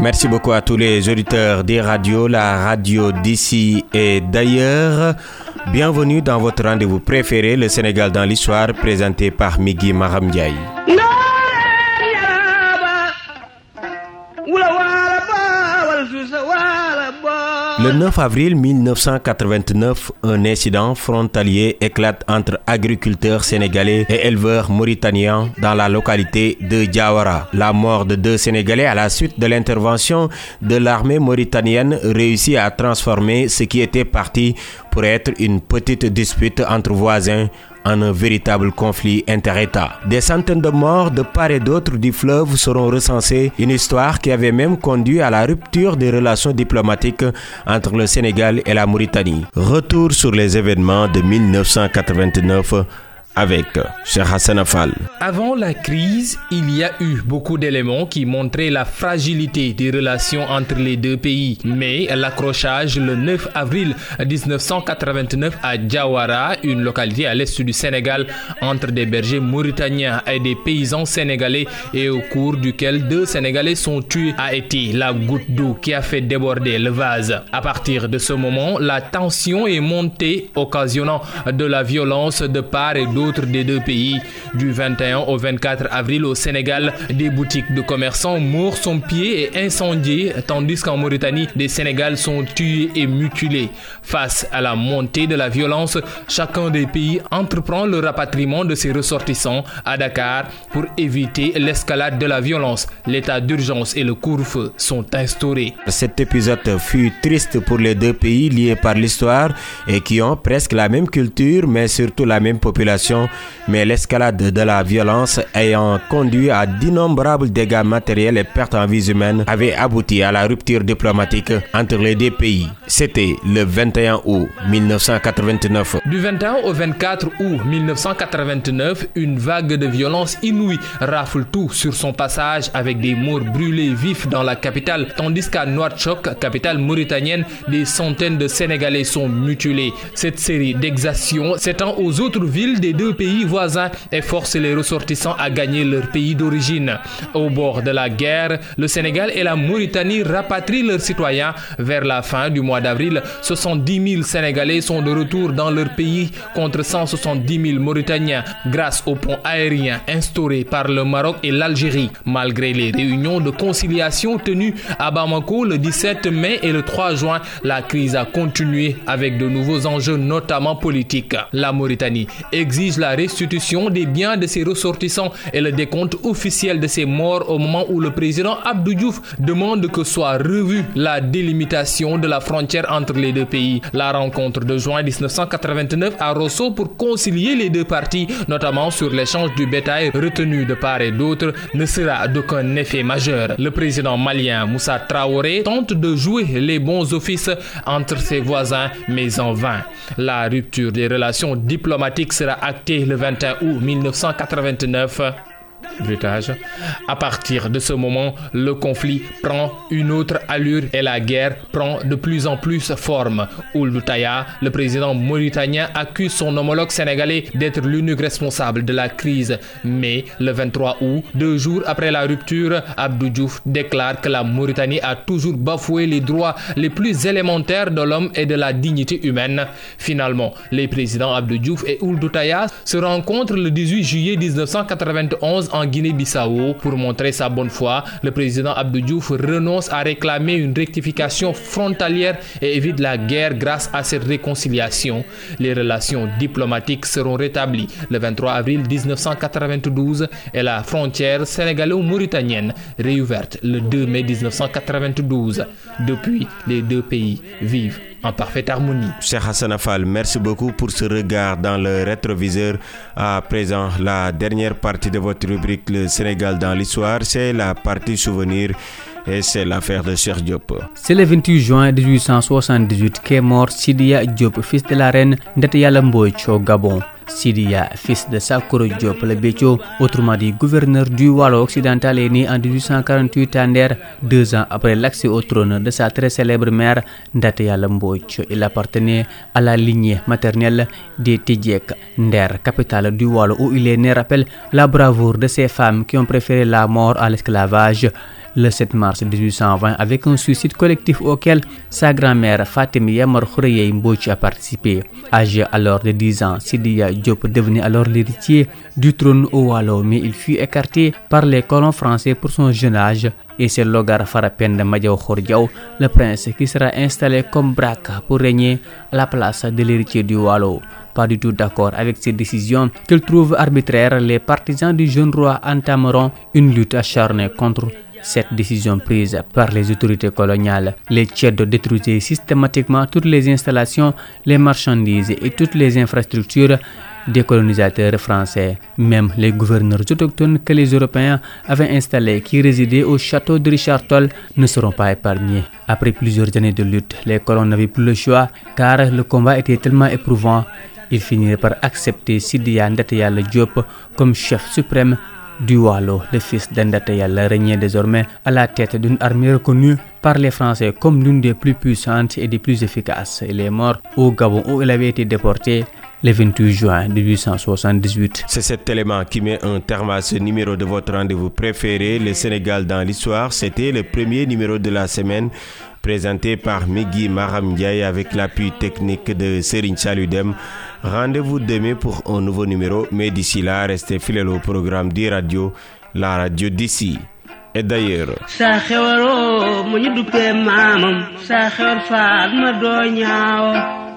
Merci beaucoup à tous les auditeurs des radios, la radio d'ici et d'ailleurs. Bienvenue dans votre rendez-vous préféré, le Sénégal dans l'histoire, présenté par Migui Maramdiaye. Le 9 avril 1989, un incident frontalier éclate entre agriculteurs sénégalais et éleveurs mauritaniens dans la localité de Diawara. La mort de deux Sénégalais à la suite de l'intervention de l'armée mauritanienne réussit à transformer ce qui était parti pour être une petite dispute entre voisins en un véritable conflit inter-États. Des centaines de morts de part et d'autre du fleuve seront recensés, une histoire qui avait même conduit à la rupture des relations diplomatiques entre le Sénégal et la Mauritanie. Retour sur les événements de 1989 avec Cheikh Hassan Afal. Avant la crise, il y a eu beaucoup d'éléments qui montraient la fragilité des relations entre les deux pays. Mais l'accrochage le 9 avril 1989 à Diawara, une localité à l'est du Sénégal, entre des bergers mauritaniens et des paysans sénégalais et au cours duquel deux Sénégalais sont tués, a été la goutte d'eau qui a fait déborder le vase. À partir de ce moment, la tension est montée, occasionnant de la violence de part et d'autre des deux pays. Du 21 au 24 avril au Sénégal, des boutiques de commerçants mourent son pied et incendiées, tandis qu'en Mauritanie, des Sénégal sont tués et mutilés. Face à la montée de la violence, chacun des pays entreprend le rapatriement de ses ressortissants à Dakar pour éviter l'escalade de la violence. L'état d'urgence et le couvre-feu sont instaurés. Cet épisode fut triste pour les deux pays liés par l'histoire et qui ont presque la même culture mais surtout la même population mais l'escalade de la violence ayant conduit à d'innombrables dégâts matériels et pertes en vies humaines avait abouti à la rupture diplomatique entre les deux pays. C'était le 21 août 1989. Du 21 au 24 août 1989, une vague de violence inouïe rafle tout sur son passage avec des morts brûlés vifs dans la capitale, tandis qu'à Nouakchott, capitale mauritanienne, des centaines de Sénégalais sont mutilés. Cette série d'exactions s'étend aux autres villes des deux pays voisins et force les ressortissants à gagner leur pays d'origine. Au bord de la guerre, le Sénégal et la Mauritanie rapatrient leurs citoyens. Vers la fin du mois d'avril, 70 000 Sénégalais sont de retour dans leur pays contre 170 000 Mauritaniens grâce au pont aérien instauré par le Maroc et l'Algérie. Malgré les réunions de conciliation tenues à Bamako le 17 mai et le 3 juin, la crise a continué avec de nouveaux enjeux, notamment politiques. La Mauritanie exige la restitution des biens de ses ressortissants et le décompte officiel de ses morts au moment où le président Abdou Diouf demande que soit revue la délimitation de la frontière entre les deux pays. La rencontre de juin 1989 à Rosso pour concilier les deux parties, notamment sur l'échange du bétail retenu de part et d'autre, ne sera d'aucun effet majeur. Le président malien Moussa Traoré tente de jouer les bons offices entre ses voisins, mais en vain. La rupture des relations diplomatiques sera le 21 août 1989 À partir de ce moment, le conflit prend une autre allure et la guerre prend de plus en plus forme. Ould Taya, le président mauritanien, accuse son homologue sénégalais d'être l'unique responsable de la crise. Mais le 23 août, deux jours après la rupture, Abdou Diouf déclare que la Mauritanie a toujours bafoué les droits les plus élémentaires de l'homme et de la dignité humaine. Finalement, les présidents Abdou Diouf et Ould Taya se rencontrent le 18 juillet 1991 en Guinée-Bissau. Pour montrer sa bonne foi, le président Abdou Diouf renonce à réclamer une rectification frontalière et évite la guerre grâce à cette réconciliation. Les relations diplomatiques seront rétablies le 23 avril 1992 et la frontière sénégalo-mauritanienne réouverte le 2 mai 1992. Depuis, les deux pays vivent en parfaite harmonie. Cheikh Hassan Afal, merci beaucoup pour ce regard dans le rétroviseur. À présent, la dernière partie de votre rubrique Le Sénégal dans l'histoire, c'est la partie souvenir et c'est l'affaire de Cheikh Diop. C'est le 28 juin 1878 qu'est mort Sidia Diop, fils de la reine Ndeteyala au Gabon. Sidia, fils de Sakuro Diop le Bécho, autrement dit gouverneur du Wallo occidental, est né en 1848 à Nder, deux ans après l'accès au trône de sa très célèbre mère Ndateya Mbouch. Il appartenait à la lignée maternelle des Tidjek, Nder, capitale du Wallo, où il est né, rappelle la bravoure de ces femmes qui ont préféré la mort à l'esclavage. Le 7 mars 1820 avec un suicide collectif auquel sa grand-mère Fatim Yamar Khoureyey Mbouch a participé. Âgé alors de 10 ans, Sidiya Diop devenait alors l'héritier du trône au Wallo, mais il fut écarté par les colons français pour son jeune âge et c'est Logar Farapenda Madiaw Khordiaw, le prince qui sera installé comme braque pour régner à la place de l'héritier du Wallo. Pas du tout d'accord avec ces décisions qu'il trouve arbitraires, les partisans du jeune roi entameront une lutte acharnée contre cette décision prise par les autorités coloniales. Les Tchèdes détruisaient systématiquement toutes les installations, les marchandises et toutes les infrastructures des colonisateurs français. Même les gouverneurs autochtones que les Européens avaient installés qui résidaient au château de Richard Toll ne seront pas épargnés. Après plusieurs années de lutte, les colons n'avaient plus le choix car le combat était tellement éprouvant. Ils finirent par accepter Sidiya Ndateyala Diop comme chef suprême du Wallo, le fils d'Andateyala régnait désormais à la tête d'une armée reconnue par les Français comme l'une des plus puissantes et des plus efficaces. Il est mort au Gabon où il avait été déporté le 28 juin 1878. C'est cet élément qui met un terme à ce numéro de votre rendez-vous préféré, le Sénégal dans l'histoire. C'était le premier numéro de la semaine présenté par Migui Maram Ndiaye avec l'appui technique de Serine Chaludem. Rendez-vous demain pour un nouveau numéro, mais d'ici là, restez fidèles au programme d'e-radio, la radio d'ici. Et d'ailleurs. sa xewaro mu ñu duppee maamam sa xewar faat ma doo ñaaw